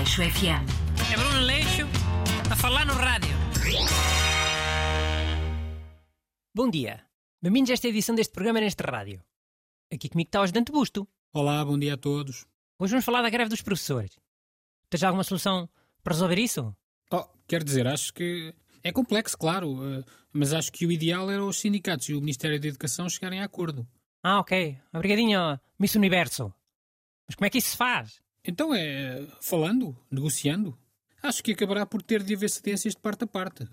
Aleixo FM. É Bruno Leixo a falar no rádio. Bom dia. Bem-vindos a esta edição deste programa neste rádio. Aqui comigo está o ajudante Busto. Olá, bom dia a todos. Hoje vamos falar da greve dos professores. Tens alguma solução para resolver isso? Oh, quer dizer, acho que é complexo, claro, eh, mas acho que o ideal era os sindicatos e o Ministério da Educação chegarem a acordo. Ah, ok. Obrigadinho, Miss Universo. Mas como é que isso se faz? Então é falando, negociando. Acho que acabará por ter de haver cedências de parte a parte.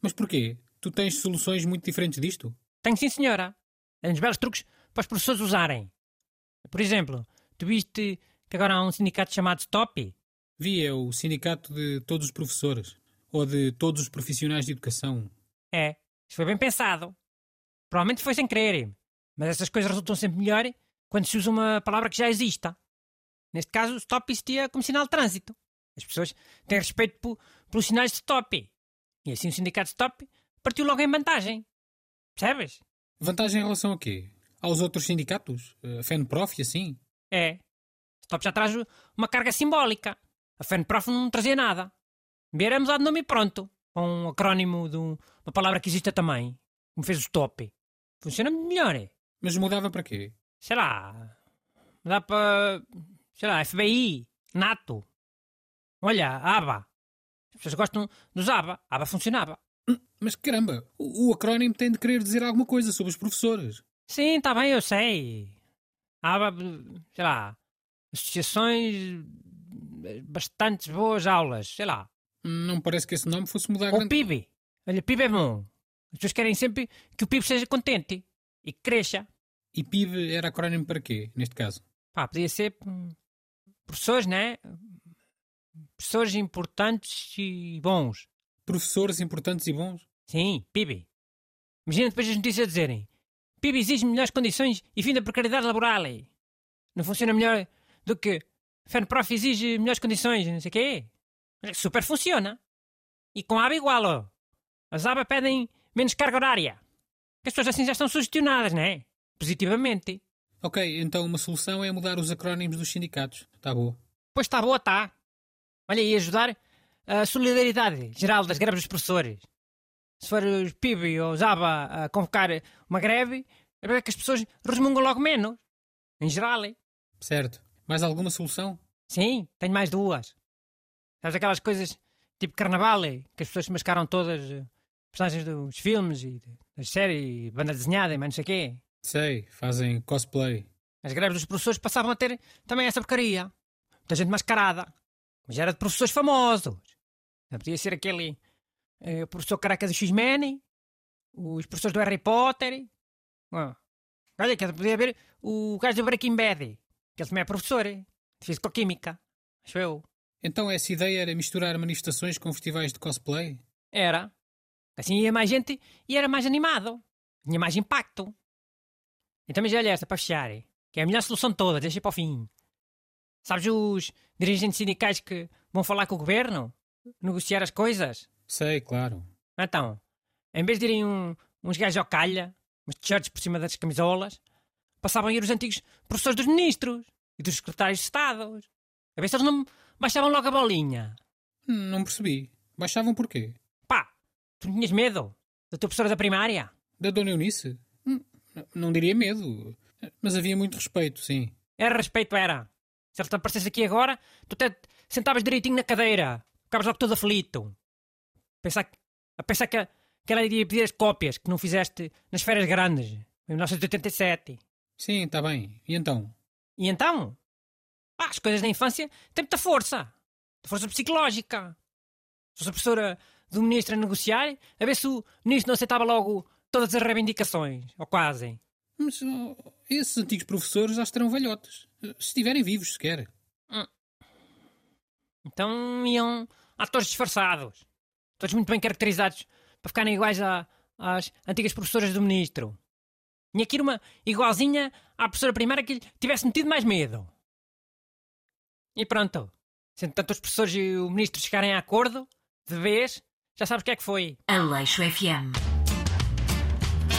Mas porquê? Tu tens soluções muito diferentes disto? Tenho sim, senhora. Uns belos truques para os professores usarem. Por exemplo, tu viste que agora há um sindicato chamado Stop? Vi, é o sindicato de todos os professores. Ou de todos os profissionais de educação. É, isso foi bem pensado. Provavelmente foi sem querer, mas essas coisas resultam sempre melhor quando se usa uma palavra que já exista. Neste caso, stop existia como sinal de trânsito. As pessoas têm respeito po- pelos sinais de stop. E assim o sindicato stop partiu logo em vantagem. Percebes? Vantagem em relação a quê? Aos outros sindicatos? A FENPROF e assim? É. Stop já traz uma carga simbólica. A FENPROF não trazia nada. Era mudar de nome e pronto. Com um acrónimo de um- uma palavra que existe também. Como fez o stop. Funciona melhor. é. Mas mudava para quê? sei lá, dá para, sei lá, FBI, NATO. Olha, ABA. As pessoas gostam dos ABA. ABA funcionava. Mas caramba, o, o acrónimo tem de querer dizer alguma coisa sobre os professores. Sim, está bem, eu sei. ABA, sei lá, associações, bastantes boas aulas, sei lá. Não parece que esse nome fosse mudar Ou grande... PIB. Olha, PIB é bom. As pessoas querem sempre que o PIB seja contente e que cresça. E PIB era acrónimo para quê, neste caso? Pá, podia ser hum, professores, né? Professores importantes e bons. Professores importantes e bons? Sim, PIB. Imagina depois as notícias dizerem PIB exige melhores condições e fim da precariedade laboral. Não funciona melhor do que FENPROF exige melhores condições, não sei o quê. Super funciona. E com a ABA igual, ó. As ABA pedem menos carga horária. Que as pessoas assim já estão sugestionadas, não é? Positivamente. Ok, então uma solução é mudar os acrónimos dos sindicatos. Tá bom. Pois está boa, tá. Olha, e ajudar a solidariedade geral das greves dos professores. Se for os PIB ou os ABA a convocar uma greve, é para que as pessoas resmungam logo menos. Em geral, hein? Certo. Mais alguma solução? Sim, tenho mais duas. Sabes aquelas coisas tipo carnaval, hein? que as pessoas se mascaram todas, eh, personagens dos filmes e das séries, banda desenhada e mais não sei o quê. Sei, fazem cosplay. As greves dos professores passavam a ter também essa porcaria. Muita gente mascarada. Mas era de professores famosos. Não podia ser aquele eh, o professor careca do X-Men, os professores do Harry Potter. Ah. Olha, que podia haver o gajo do Breaking Bad, que ele também é professor de Fisicoquímica. Acho eu. Então essa ideia era misturar manifestações com festivais de cosplay? Era. Assim ia mais gente e era mais animado. Tinha mais impacto. E também já olha esta para fechar, que é a melhor solução de todas, deixa para o fim. Sabes os dirigentes sindicais que vão falar com o governo? Negociar as coisas? Sei, claro. Então, em vez de irem um- uns gajos ao calha, uns t-shirts por cima das camisolas, passavam a ir os antigos professores dos ministros e dos secretários de Estado. A ver se eles não baixavam logo a bolinha. Não percebi. Baixavam porquê? Pá, tu não tinhas medo da tua professora da primária? Da Dona Eunice? Não diria medo. Mas havia muito respeito, sim. Era respeito, era. Se ele te aparecesse aqui agora, tu até te sentavas direitinho na cadeira. Ficavas logo todo aflito. Pensar, a pensar que, que ela iria pedir as cópias que não fizeste nas férias grandes, em 1987. Sim, está bem. E então? E então? Pá, as coisas da infância têm muita força. Força psicológica. Se fosse a professora do ministro a negociar, a ver se o ministro não aceitava logo todas as reivindicações. Ou quase. Mas oh, esses antigos professores já estarão velhotes. Se estiverem vivos, sequer. Então iam atores disfarçados. Todos muito bem caracterizados para ficarem iguais a- às antigas professoras do ministro. Tinha que ir uma igualzinha à professora primária que lhe tivesse metido mais medo. E pronto. Se tanto os professores e o ministro chegarem a acordo, de vez, já sabes o que é que foi. Aleixo FM.